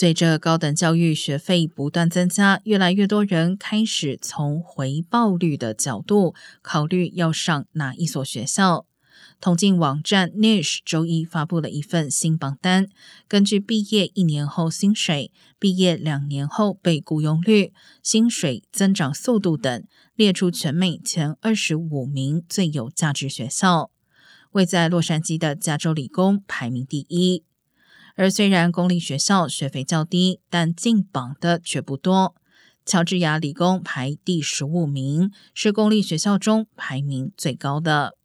随着高等教育学费不断增加，越来越多人开始从回报率的角度考虑要上哪一所学校。统计网站 Niche 周一发布了一份新榜单，根据毕业一年后薪水、毕业两年后被雇佣率、薪水增长速度等，列出全美前二十五名最有价值学校。位在洛杉矶的加州理工排名第一。而虽然公立学校学费较低，但进榜的却不多。乔治亚理工排第十五名，是公立学校中排名最高的。